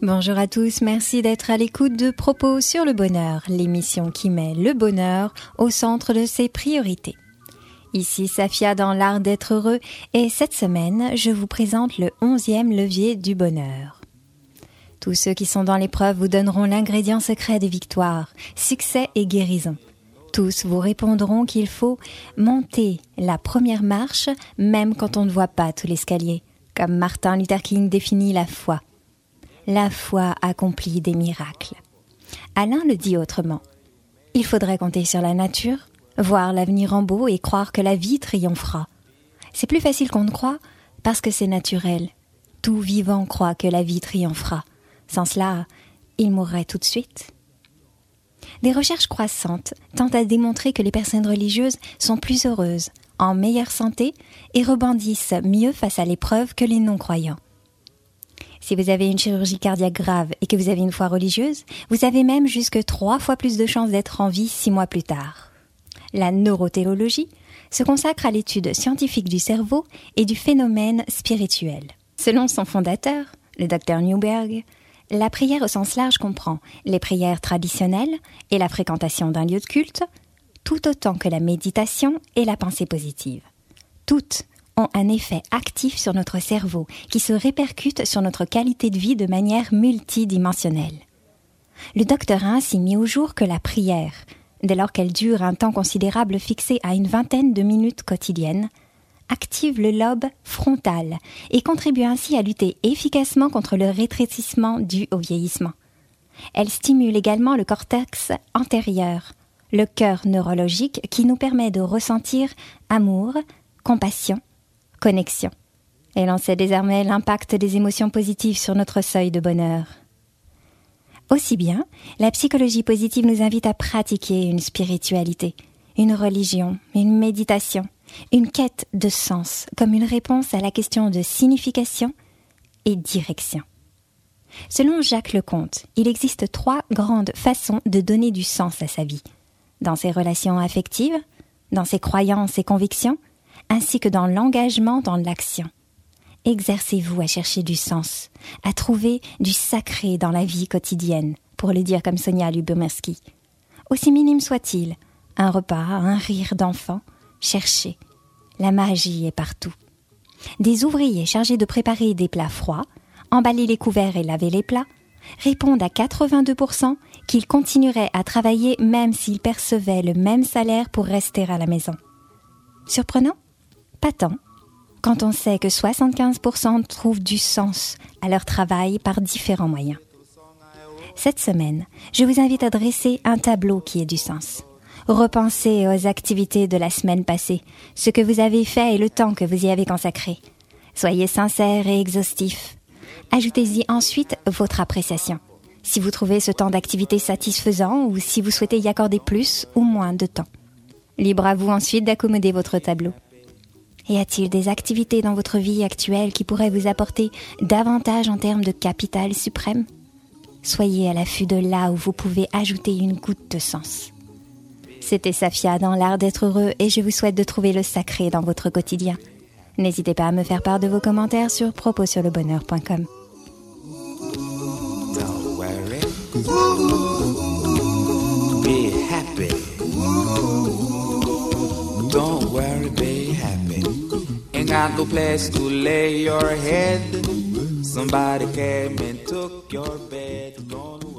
Bonjour à tous, merci d'être à l'écoute de Propos sur le bonheur, l'émission qui met le bonheur au centre de ses priorités. Ici Safia dans l'art d'être heureux et cette semaine, je vous présente le onzième levier du bonheur. Tous ceux qui sont dans l'épreuve vous donneront l'ingrédient secret de victoire, succès et guérison. Tous vous répondront qu'il faut monter la première marche même quand on ne voit pas tout l'escalier, comme Martin Luther King définit la foi la foi accomplit des miracles. Alain le dit autrement. Il faudrait compter sur la nature, voir l'avenir en beau et croire que la vie triomphera. C'est plus facile qu'on ne croit parce que c'est naturel. Tout vivant croit que la vie triomphera. Sans cela, il mourrait tout de suite. Des recherches croissantes tentent à démontrer que les personnes religieuses sont plus heureuses, en meilleure santé et rebondissent mieux face à l'épreuve que les non-croyants. Si vous avez une chirurgie cardiaque grave et que vous avez une foi religieuse, vous avez même jusque trois fois plus de chances d'être en vie six mois plus tard. La neurothéologie se consacre à l'étude scientifique du cerveau et du phénomène spirituel. Selon son fondateur, le docteur Newberg, la prière au sens large comprend les prières traditionnelles et la fréquentation d'un lieu de culte, tout autant que la méditation et la pensée positive. Toutes ont un effet actif sur notre cerveau qui se répercute sur notre qualité de vie de manière multidimensionnelle. Le docteur a ainsi mis au jour que la prière, dès lors qu'elle dure un temps considérable fixé à une vingtaine de minutes quotidiennes, active le lobe frontal et contribue ainsi à lutter efficacement contre le rétrécissement dû au vieillissement. Elle stimule également le cortex antérieur, le cœur neurologique qui nous permet de ressentir amour, compassion, connexion. Elle en sait désormais l'impact des émotions positives sur notre seuil de bonheur. Aussi bien, la psychologie positive nous invite à pratiquer une spiritualité, une religion, une méditation, une quête de sens comme une réponse à la question de signification et direction. Selon Jacques Lecomte, il existe trois grandes façons de donner du sens à sa vie. Dans ses relations affectives, dans ses croyances et convictions, ainsi que dans l'engagement dans l'action. Exercez-vous à chercher du sens, à trouver du sacré dans la vie quotidienne, pour le dire comme Sonia Lubomirski. Aussi minime soit-il, un repas, un rire d'enfant, cherchez. La magie est partout. Des ouvriers chargés de préparer des plats froids, emballer les couverts et laver les plats, répondent à 82% qu'ils continueraient à travailler même s'ils percevaient le même salaire pour rester à la maison. Surprenant? Pas tant, quand on sait que 75% trouvent du sens à leur travail par différents moyens. Cette semaine, je vous invite à dresser un tableau qui ait du sens. Repensez aux activités de la semaine passée, ce que vous avez fait et le temps que vous y avez consacré. Soyez sincère et exhaustif. Ajoutez-y ensuite votre appréciation. Si vous trouvez ce temps d'activité satisfaisant ou si vous souhaitez y accorder plus ou moins de temps. Libre à vous ensuite d'accommoder votre tableau. Y a-t-il des activités dans votre vie actuelle qui pourraient vous apporter davantage en termes de capital suprême? Soyez à l'affût de là où vous pouvez ajouter une goutte de sens. C'était Safia dans l'art d'être heureux et je vous souhaite de trouver le sacré dans votre quotidien. N'hésitez pas à me faire part de vos commentaires sur to lay your head. Somebody came and took your bed. Don't